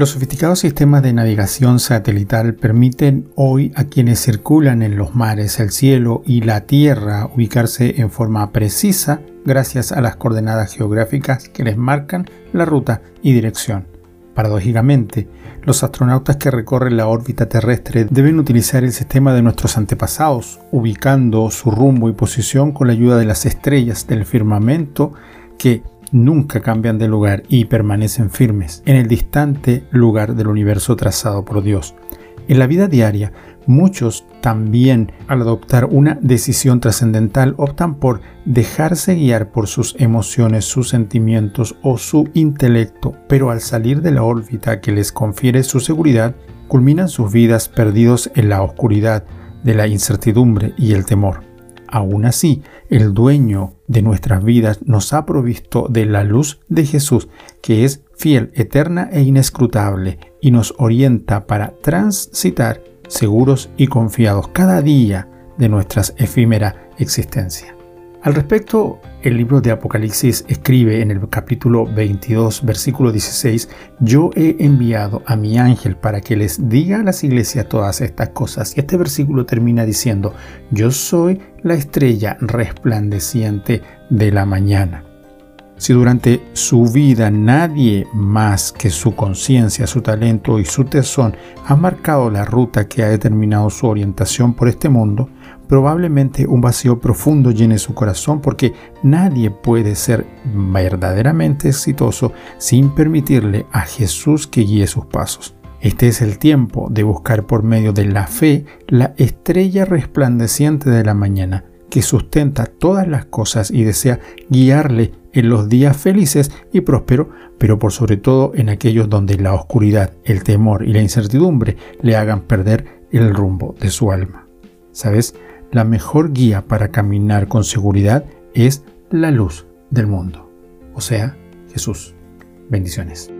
Los sofisticados sistemas de navegación satelital permiten hoy a quienes circulan en los mares, el cielo y la tierra ubicarse en forma precisa gracias a las coordenadas geográficas que les marcan la ruta y dirección. Paradójicamente, los astronautas que recorren la órbita terrestre deben utilizar el sistema de nuestros antepasados, ubicando su rumbo y posición con la ayuda de las estrellas del firmamento que nunca cambian de lugar y permanecen firmes en el distante lugar del universo trazado por Dios. En la vida diaria, muchos también al adoptar una decisión trascendental optan por dejarse guiar por sus emociones, sus sentimientos o su intelecto, pero al salir de la órbita que les confiere su seguridad, culminan sus vidas perdidos en la oscuridad de la incertidumbre y el temor. Aún así, el dueño de nuestras vidas nos ha provisto de la luz de Jesús, que es fiel, eterna e inescrutable, y nos orienta para transitar seguros y confiados cada día de nuestra efímera existencia. Al respecto, el libro de Apocalipsis escribe en el capítulo 22, versículo 16, Yo he enviado a mi ángel para que les diga a las iglesias todas estas cosas. Y este versículo termina diciendo, Yo soy la estrella resplandeciente de la mañana. Si durante su vida nadie más que su conciencia, su talento y su tesón ha marcado la ruta que ha determinado su orientación por este mundo, probablemente un vacío profundo llene su corazón porque nadie puede ser verdaderamente exitoso sin permitirle a Jesús que guíe sus pasos. Este es el tiempo de buscar por medio de la fe la estrella resplandeciente de la mañana que sustenta todas las cosas y desea guiarle en los días felices y prósperos, pero por sobre todo en aquellos donde la oscuridad, el temor y la incertidumbre le hagan perder el rumbo de su alma. ¿Sabes? la mejor guía para caminar con seguridad es la luz del mundo, o sea, Jesús. Bendiciones.